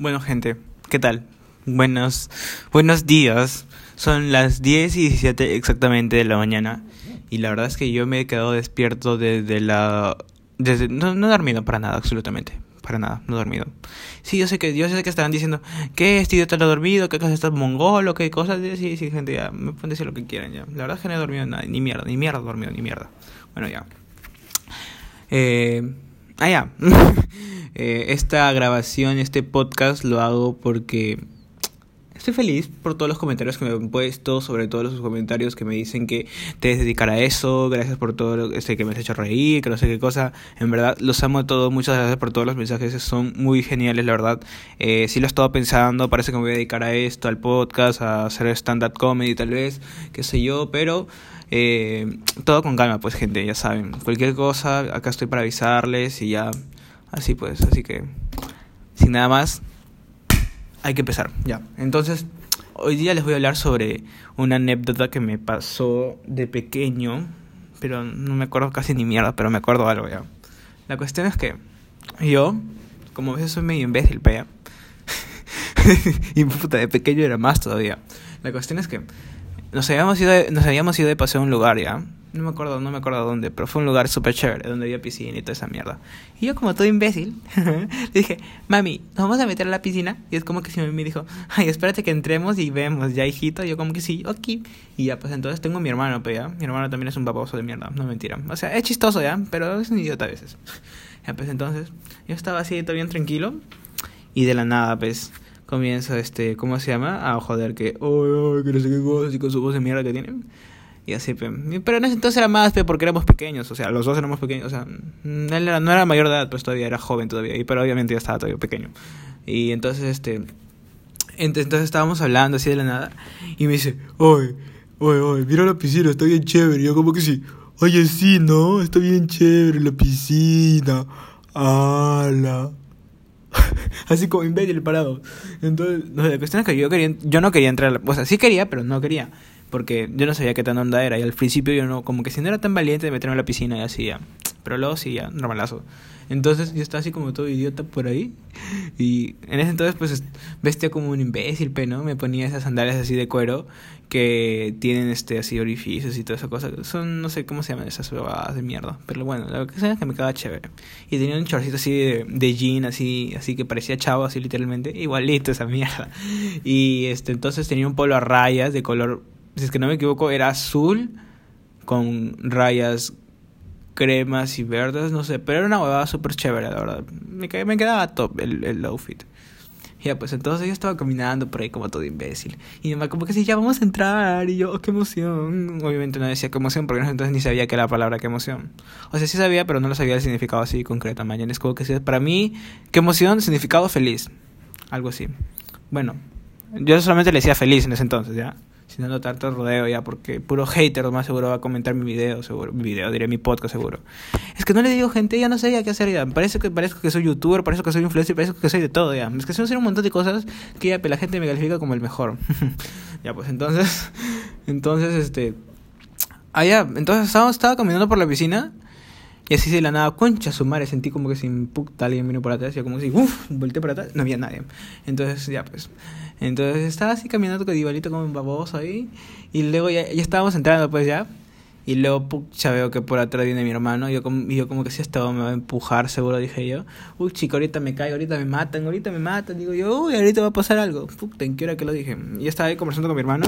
Bueno, gente, ¿qué tal? Buenos, buenos días. Son las 10 y 17 exactamente de la mañana. Y la verdad es que yo me he quedado despierto desde la. Desde, no, no he dormido para nada, absolutamente. Para nada, no he dormido. Sí, yo sé que, yo sé que estarán diciendo, ¿qué? Este idiota lo ha dormido, ¿qué cosa estás mongolo? ¿Qué cosas? Sí, sí, gente, ya, me pueden decir lo que quieran ya. La verdad es que no he dormido nada, ni mierda, ni mierda dormido, ni mierda. Bueno, ya. Eh. Ah, ya. Eh, esta grabación, este podcast lo hago porque estoy feliz por todos los comentarios que me han puesto, sobre todo los comentarios que me dicen que te debes dedicar a eso, gracias por todo lo este, que me has hecho reír, que no sé qué cosa. En verdad, los amo a todos, muchas gracias por todos los mensajes, son muy geniales, la verdad. Eh, sí lo he estado pensando, parece que me voy a dedicar a esto, al podcast, a hacer stand-up comedy tal vez, qué sé yo, pero... Eh, todo con calma, pues gente, ya saben. Cualquier cosa, acá estoy para avisarles y ya Así pues, así que sin nada más, hay que empezar, ya. Entonces, hoy día les voy a hablar sobre una anécdota que me pasó de pequeño, pero no me acuerdo casi ni mierda, pero me acuerdo algo ya. La cuestión es que yo, como a veces soy medio imbécil, pea. y puta, de pequeño era más todavía. La cuestión es que nos habíamos ido de, nos habíamos ido de paseo a un lugar, ¿ya? No me acuerdo, no me acuerdo dónde, pero fue un lugar súper chévere, donde había piscina y toda esa mierda. Y yo como todo imbécil, dije, mami, ¿nos vamos a meter a la piscina? Y es como que si me dijo, ay, espérate que entremos y vemos, ya hijito. Y yo como que sí, ok. Y ya, pues entonces tengo a mi hermano, pero ya, mi hermano también es un baboso de mierda, no mentira. O sea, es chistoso ya, pero es un idiota a veces. Ya, pues entonces, yo estaba así, todo bien tranquilo. Y de la nada, pues, comienza este, ¿cómo se llama? A joder que, oh, que no sé qué cosa, y con su voz de mierda que tienen. Y así, pero en ese entonces era más porque éramos pequeños, o sea, los dos éramos pequeños, o sea, él era, no era mayor de edad, pues todavía era joven todavía, y, pero obviamente ya estaba todavía pequeño. Y entonces, este, entonces estábamos hablando así de la nada, y me dice, oye, oye, oye, mira la piscina, está bien chévere. Y yo como que sí, oye, sí, ¿no? Está bien chévere la piscina. ¡Hala! así como imbécil parado. Entonces, no la cuestión es que yo, quería, yo no quería entrar, o sea, sí quería, pero no quería porque yo no sabía qué tan onda era y al principio yo no, como que si no era tan valiente de meterme en la piscina y así ya, pero luego sí ya, normalazo. Entonces yo estaba así como todo idiota por ahí y en ese entonces pues vestía como un imbécil, ¿no? Me ponía esas sandalias así de cuero que tienen este así orificios y toda esa cosa. Son, no sé cómo se llaman esas bebadas de mierda, pero bueno, lo que sea es que me quedaba chévere. Y tenía un chorcito así de, de jean, así, así que parecía chavo, así literalmente, igualito esa mierda. Y este entonces tenía un polo a rayas de color si es que no me equivoco, era azul con rayas cremas y verdes, no sé, pero era una huevada súper chévere, la verdad. Me, me quedaba top el, el outfit. Ya, pues entonces yo estaba caminando por ahí como todo imbécil. Y mi mamá como que sí, ya vamos a entrar. Y yo, oh, qué emoción. Obviamente no decía qué emoción porque entonces ni sabía qué era la palabra qué emoción. O sea, sí sabía, pero no lo sabía el significado así concreto. Mañana es como que sí, para mí, qué emoción, significado feliz. Algo así. Bueno, yo solamente le decía feliz en ese entonces, ¿ya? Sin dando tanto rodeo ya, porque puro hater más seguro va a comentar mi video, seguro, mi video, diré mi podcast seguro. Es que no le digo gente, ya no sé ya qué hacer ya, parece que parezco que soy youtuber, parece que soy influencer, parece que soy de todo ya. Es que son un montón de cosas que ya la gente me califica como el mejor. ya pues entonces, entonces este, ah ya, entonces estaba, estaba caminando por la piscina. Y así de la nada, concha su madre, sentí como que sin puta alguien vino por atrás, y como si, uff, volteé para atrás, no había nadie. Entonces, ya pues, entonces estaba así caminando con igualito como un baboso ahí. Y luego ya, ya estábamos entrando pues ya. Y luego ya veo que por atrás viene mi hermano. Y yo como, y yo como que si estaba me va a empujar, seguro dije yo. Uy, chico, ahorita me caigo, ahorita me matan, ahorita me matan. Digo yo, uy, ahorita va a pasar algo. Puta, ¿en qué hora que lo dije? Y estaba ahí conversando con mi hermano.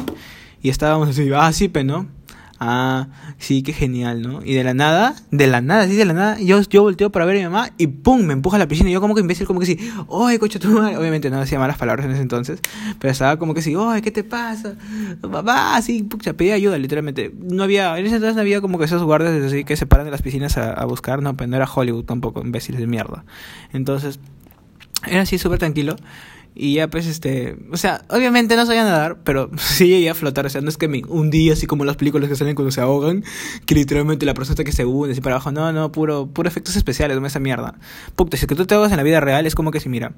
Y estábamos así, ah, sí, pero no ah, sí, qué genial, ¿no? Y de la nada, de la nada, sí, de la nada, yo, yo volteo para ver a mi mamá y ¡pum! me empuja a la piscina. Y yo como que imbécil, como que sí, ¡ay, coche tu! Obviamente no decía malas palabras en ese entonces, pero estaba como que sí, ¡ay, qué te pasa! Papá, así, pucha, pedía ayuda, literalmente. No había, en ese entonces no había como que esos guardias así que se paran de las piscinas a, a buscar, no, pero no era Hollywood tampoco, imbéciles de mierda. Entonces, era así súper tranquilo. Y ya pues este, o sea, obviamente no sabía nadar, pero sí llegué a flotar, o sea, no es que me hundí así como las películas que salen cuando se ahogan, que literalmente la persona que se hunde así para abajo, no, no, puro, puro efectos especiales, no esa mierda. Puta, si es que tú te ahogas en la vida real es como que si mira,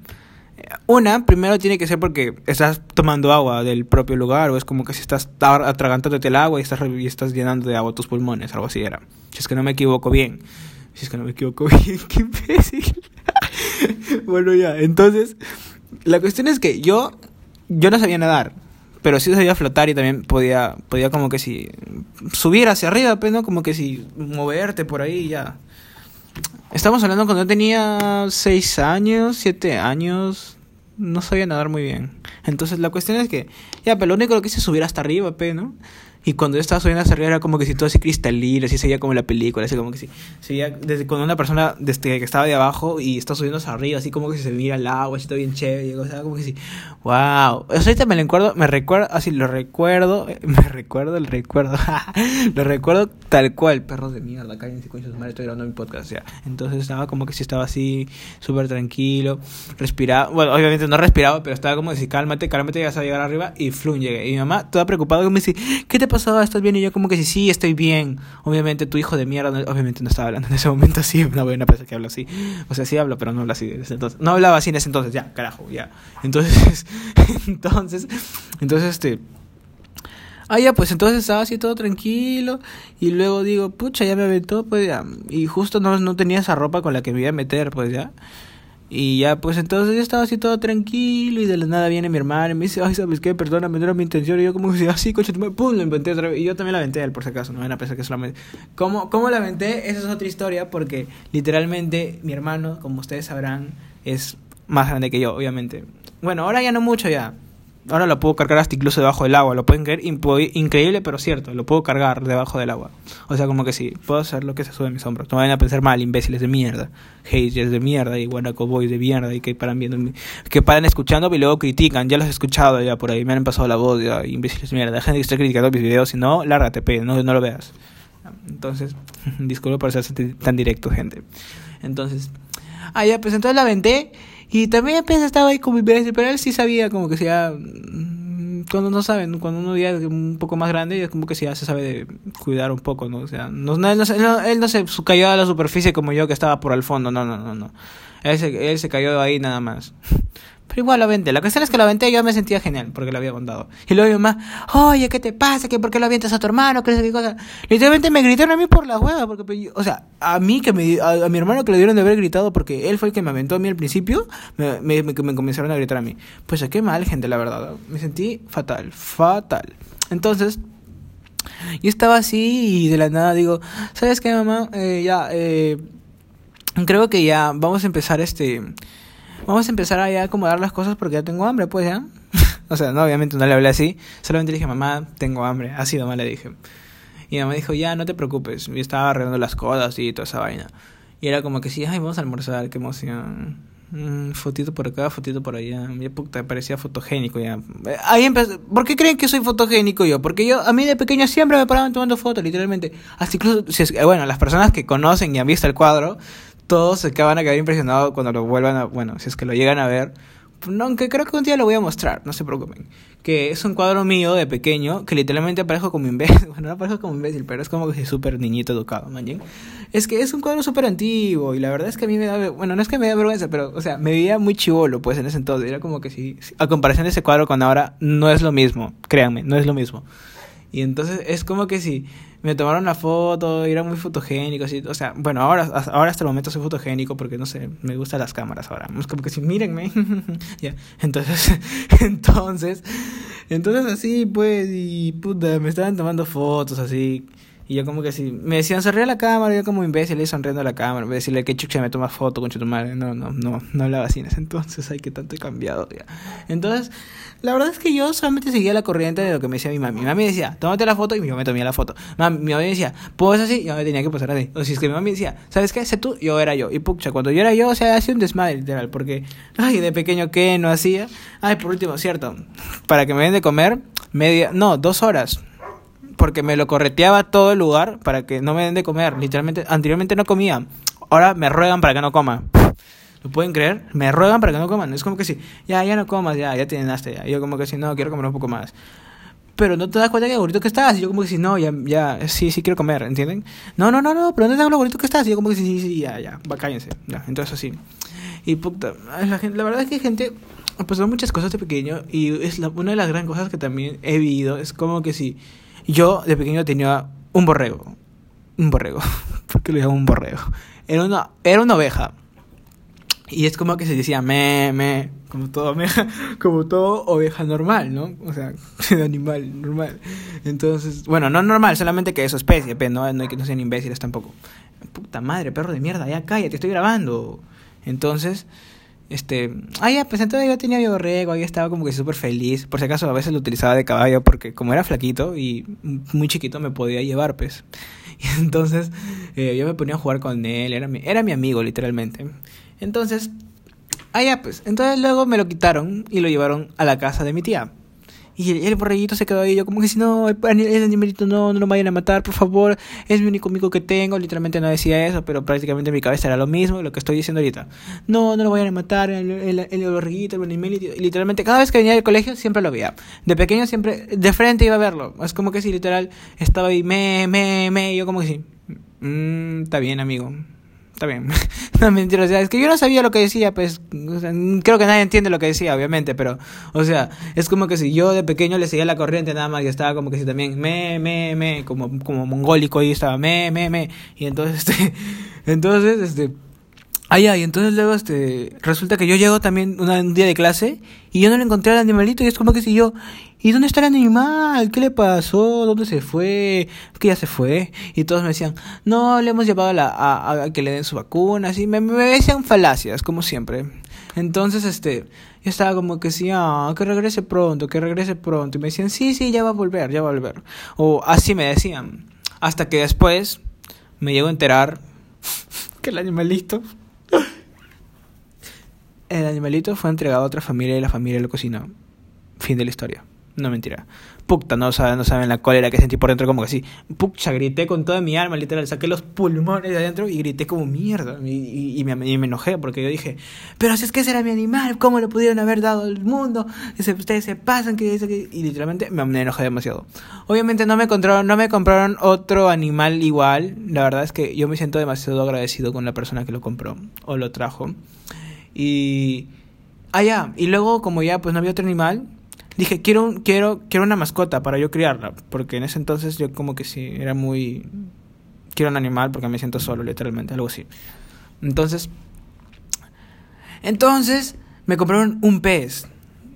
una, primero tiene que ser porque estás tomando agua del propio lugar, o es como que si estás atragantándote el agua y estás, y estás llenando de agua tus pulmones, algo así era. Si es que no me equivoco bien. Si es que no me equivoco bien, qué imbécil. bueno, ya, entonces, La cuestión es que yo, yo no sabía nadar, pero sí sabía flotar y también podía, podía como que si subir hacia arriba, pues, ¿no? Como que si moverte por ahí ya. Estamos hablando cuando yo tenía 6 años, 7 años, no sabía nadar muy bien. Entonces la cuestión es que, ya, pero lo único que hice es subir hasta arriba, pe, ¿no? Y cuando yo estaba subiendo hacia arriba era como que si todo así cristalino, así seguía como la película, así como que si seguía desde cuando una persona desde que estaba de abajo y está subiendo hacia arriba, así como que se mira el agua, así todo bien chévere, o sea, como que si, wow. Eso ahorita me lo recuerdo, me recuerdo, así lo recuerdo, me recuerdo el recuerdo, lo recuerdo tal cual, perros de mierda, cállense con sus madres, estoy grabando mi podcast, ya. Entonces estaba como que si estaba así, súper tranquilo, respiraba, bueno, obviamente no respiraba, pero estaba como que si cálmate, cálmate, ya vas a llegar arriba y flum, llegué. Y mi mamá, toda preocupada, me dice, ¿qué te pasó? ¿Estás bien? Y yo como que sí, sí, estoy bien. Obviamente tu hijo de mierda, obviamente no estaba hablando en ese momento así, no voy a pensar que hablo así. O sea, sí hablo, pero no hablo así entonces. No hablaba así en ese entonces, ya, carajo, ya. Entonces, entonces, entonces este... Ah, ya, pues entonces estaba así todo tranquilo. Y luego digo, pucha, ya me aventó, pues ya. Y justo no, no tenía esa ropa con la que me iba a meter, pues ya. Y ya, pues entonces yo estaba así todo tranquilo y de la nada viene mi hermana y me dice, ay, ¿sabes qué? Perdóname, no era mi intención. Y yo como que así, coche, pum, lo inventé otra vez. Y yo también la aventé por si acaso, no van a pensar que solamente... ¿Cómo, ¿Cómo la aventé? Esa es otra historia porque literalmente mi hermano, como ustedes sabrán, es más grande que yo, obviamente. Bueno, ahora ya no mucho ya. Ahora lo puedo cargar hasta incluso debajo del agua. Lo pueden creer increíble, pero cierto. Lo puedo cargar debajo del agua. O sea, como que sí, puedo hacer lo que se sube en mis hombros. No vayan a pensar mal, imbéciles de mierda. Haters de mierda y boys de mierda y que paran viendo, que paran escuchando y luego critican. Ya los he escuchado ya por ahí. Me han pasado la voz, ya, imbéciles de mierda. Gente que está criticando mis videos. Si no, lárgate, pe, no, no lo veas. Entonces, disculpo por ser tan directo, gente. Entonces, ah, ya, pues entonces la aventé. Y también apenas estaba ahí con mi pero él sí sabía como que sea... Mm, cuando no saben, cuando uno ya es un poco más grande, es como que ya se sabe de cuidar un poco, ¿no? O sea, no, no, él, no, él no se cayó a la superficie como yo que estaba por el fondo, no, no, no, no. Él se, él se cayó ahí nada más. Pero igual la aventé. La cuestión es que la aventé y yo me sentía genial porque la había contado. Y luego mi mamá, oye, ¿qué te pasa? ¿Qué, ¿Por qué lo avientas a tu hermano? ¿Qué, qué cosa? Literalmente me gritaron a mí por la hueva. Porque, pues, o sea, a mí, que me, a, mi hermano que le dieron de haber gritado porque él fue el que me aventó a mí al principio, me, me, me, comenzaron a gritar a mí. Pues qué mal, gente, la verdad. Me sentí fatal, fatal. Entonces, yo estaba así y de la nada digo, ¿sabes qué, mamá? Eh, ya, eh, creo que ya vamos a empezar este vamos a empezar a acomodar las cosas porque ya tengo hambre, pues ya. o sea, no, obviamente no le hablé así, solamente le dije, mamá, tengo hambre, así nomás le dije. Y mamá dijo, ya, no te preocupes, yo estaba arreglando las cosas y toda esa vaina. Y era como que sí, ay, vamos a almorzar, qué emoción. Mm, fotito por acá, fotito por allá. Mi puta, parecía fotogénico ya. Ahí empezó. ¿Por qué creen que soy fotogénico yo? Porque yo, a mí de pequeño siempre me paraban tomando fotos, literalmente. Hasta incluso, bueno, las personas que conocen y han visto el cuadro, todos se van a quedar impresionados cuando lo vuelvan a, bueno, si es que lo llegan a ver. No, aunque creo que un día lo voy a mostrar, no se preocupen. Que es un cuadro mío de pequeño, que literalmente aparezco como imbécil. Bueno, no aparezco como imbécil, pero es como que soy súper niñito educado, man. Es que es un cuadro súper antiguo, y la verdad es que a mí me da, bueno, no es que me da vergüenza, pero, o sea, me veía muy chivolo, pues, en ese entonces. Era como que si, a comparación de ese cuadro con ahora, no es lo mismo, créanme, no es lo mismo. Y entonces es como que si me tomaron la foto, era muy fotogénico, así, o sea, bueno, ahora, ahora hasta el momento soy fotogénico porque no sé, me gustan las cámaras ahora. Es como que si mírenme. ya, entonces, entonces, entonces así pues, y puta, me estaban tomando fotos así. Y yo como que si me decían sonríe a la cámara, yo como imbécil y sonriendo a la cámara, me decirle que chucha me toma foto con tu madre, no, no, no, no hablaba así entonces, ay que tanto he cambiado ya. Entonces, la verdad es que yo solamente seguía la corriente de lo que me decía mi mami. Mi mami decía, tómate la foto y yo me tomé la foto. mi mami decía, pues así, yo me tenía que pasar así. O si es que mi mami decía, ¿sabes qué? Sé tú, yo era yo. Y pucha, cuando yo era yo, o sea, hacía un desmadre literal, porque, ay, de pequeño, ¿qué no hacía? Ay, por último, cierto, para que me den de comer, media, no, dos horas porque me lo correteaba todo el lugar para que no me den de comer. Literalmente, anteriormente no comía. Ahora me ruegan para que no coma. ¿Lo pueden creer? Me ruegan para que no coman. Es como que sí, ya, ya no comas, ya, ya te llenaste. Ya. yo como que sí, no, quiero comer un poco más. Pero no te das cuenta que gordito que estás. Y yo como que sí, no, ya, ya, sí, sí quiero comer, ¿entienden? No, no, no, no, pero no te das lo gordito que estás. Y yo como que sí, sí, sí, ya, ya, va, cállense. Ya, entonces así. Y puta, la, gente, la verdad es que hay gente, pues son muchas cosas de pequeño. Y es la, una de las grandes cosas que también he vivido. Es como que sí. Yo de pequeño tenía un borrego. Un borrego. ¿Por qué lo llamo un borrego? Era una, era una oveja. Y es como que se decía me, me, como todo, me, como todo oveja normal, ¿no? O sea, animal normal. Entonces, bueno, no normal, solamente que es especie, pero no, no hay que no sean imbéciles tampoco. Puta madre, perro de mierda, ya cállate, estoy grabando. Entonces, este, ah, ya, pues entonces yo tenía mi borrego, ahí estaba como que súper feliz. Por si acaso a veces lo utilizaba de caballo porque como era flaquito y muy chiquito me podía llevar, pues. Y entonces eh, yo me ponía a jugar con él, era mi, era mi amigo literalmente. Entonces, allá pues, entonces luego me lo quitaron y lo llevaron a la casa de mi tía. Y el, borreguito se quedó ahí, yo como que si no, el, animalito no, no lo vayan a matar, por favor, es mi único amigo que tengo, literalmente no decía eso, pero prácticamente en mi cabeza era lo mismo, lo que estoy diciendo ahorita. No, no lo vayan a matar, el, el, borreguito, el animalito, literalmente cada vez que venía del colegio siempre lo veía. De pequeño siempre, de frente iba a verlo, es como que si literal estaba ahí, me, me, me, yo como que sí, mmm, está bien amigo, está bien. no mentira, o sea, es que yo no sabía lo que decía, pues, creo que nadie entiende lo que decía, obviamente, pero, o sea, es como que si yo de pequeño le seguía la corriente nada más y estaba como que si también me, me, me, como, como mongólico y estaba me, me, me, y entonces, este, entonces, este, Ay, ay, entonces luego este, resulta que yo llego también un día de clase y yo no le encontré al animalito y es como que si yo, ¿y dónde está el animal? ¿Qué le pasó? ¿Dónde se fue? Que ya se fue. Y todos me decían, no, le hemos llevado a, la, a, que le den su vacuna, así, me, me decían falacias, como siempre. Entonces, este, yo estaba como que sí, ah, que regrese pronto, que regrese pronto. Y me decían, sí, sí, ya va a volver, ya va a volver. O así me decían. Hasta que después me llego a enterar que el animalito el animalito fue entregado a otra familia y la familia lo cocinó. Fin de la historia. No mentira. Puta, no saben, no saben la cólera que sentí por dentro, como que así. Pucha, grité con toda mi alma, literal. Saqué los pulmones de adentro y grité como mierda. Y, y, me, me, enojé porque yo dije, pero si es que ese era mi animal, ¿cómo lo pudieron haber dado al mundo? Ustedes se pasan, que, que... Y literalmente me, enojé demasiado. Obviamente no me, compraron, no me compraron otro animal igual. La verdad es que yo me siento demasiado agradecido con la persona que lo compró o lo trajo. Y... Ah, ya. Y luego, como ya pues no había otro animal, dije, quiero, quiero, quiero una mascota para yo criarla. Porque en ese entonces yo como que sí, era muy... Quiero un animal porque me siento solo, literalmente, algo así. Entonces... Entonces, me compraron un pez.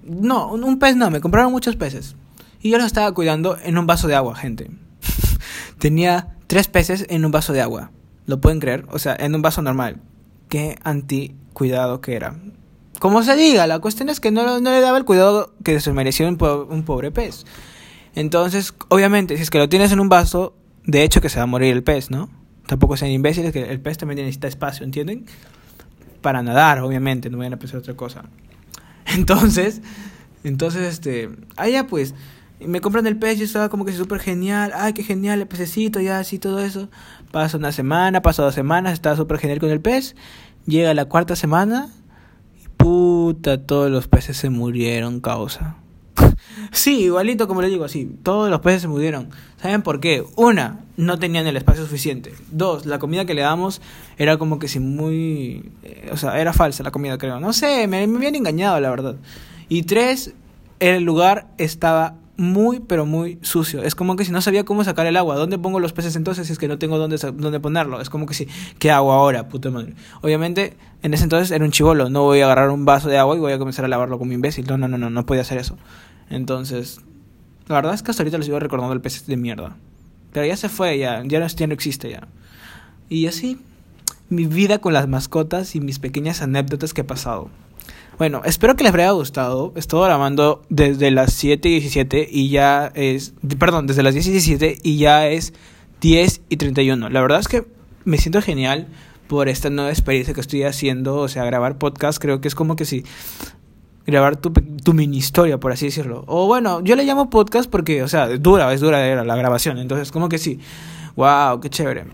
No, un pez no, me compraron muchos peces. Y yo los estaba cuidando en un vaso de agua, gente. Tenía tres peces en un vaso de agua. ¿Lo pueden creer? O sea, en un vaso normal. Qué anti cuidado que era. Como se diga, la cuestión es que no, no le daba el cuidado que se merecía un, un pobre pez. Entonces, obviamente, si es que lo tienes en un vaso, de hecho que se va a morir el pez, ¿no? Tampoco sean imbéciles, que el pez también necesita espacio, ¿entienden? Para nadar, obviamente, no vayan a pensar otra cosa. Entonces, entonces, este, allá pues, me compran el pez, yo estaba como que súper genial, ay, qué genial el pececito, ya así, todo eso. Pasa una semana, pasa dos semanas, estaba súper genial con el pez. Llega la cuarta semana todos los peces se murieron, causa. sí, igualito como le digo, así, todos los peces se murieron. ¿Saben por qué? Una, no tenían el espacio suficiente. Dos, la comida que le damos era como que si muy... Eh, o sea, era falsa la comida, creo. No sé, me, me habían engañado, la verdad. Y tres, el lugar estaba muy, pero muy sucio. Es como que si no sabía cómo sacar el agua. ¿Dónde pongo los peces entonces si es que no tengo dónde, dónde ponerlo? Es como que si, ¿qué hago ahora, puta madre? Obviamente, en ese entonces era un chivolo. No voy a agarrar un vaso de agua y voy a comenzar a lavarlo como imbécil. No, no, no, no, no podía hacer eso. Entonces, la verdad es que hasta ahorita les sigo recordando el pez de mierda. Pero ya se fue, ya, ya no, ya no existe ya. Y así, mi vida con las mascotas y mis pequeñas anécdotas que he pasado. Bueno, espero que les haya gustado. Estoy grabando desde las 7 y 17 y ya es. Perdón, desde las 10 y 17 y ya es 10 y 31. La verdad es que me siento genial por esta nueva experiencia que estoy haciendo. O sea, grabar podcast creo que es como que si. Grabar tu, tu mini historia, por así decirlo. O bueno, yo le llamo podcast porque, o sea, dura, es dura la grabación. Entonces, como que sí wow, qué chévere.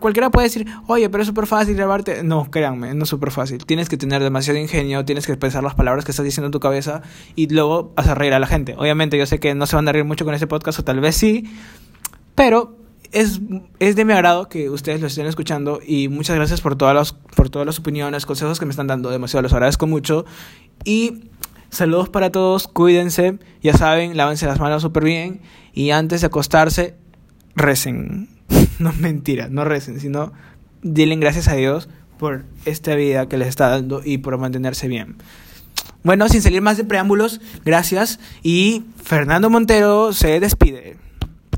cualquiera puede decir, oye, pero es súper fácil grabarte. No, créanme, no es súper fácil. Tienes que tener demasiado ingenio, tienes que pensar las palabras que estás diciendo en tu cabeza y luego hacer reír a la gente. Obviamente, yo sé que no se van a reír mucho con este podcast, o tal vez sí, pero es, es de mi agrado que ustedes lo estén escuchando y muchas gracias por todas, las, por todas las opiniones, consejos que me están dando. Demasiado los agradezco mucho. Y saludos para todos, cuídense, ya saben, lávense las manos súper bien y antes de acostarse, recen. no mentira, no recen, sino denle gracias a Dios por esta vida que les está dando y por mantenerse bien. Bueno, sin salir más de preámbulos, gracias y Fernando Montero se despide.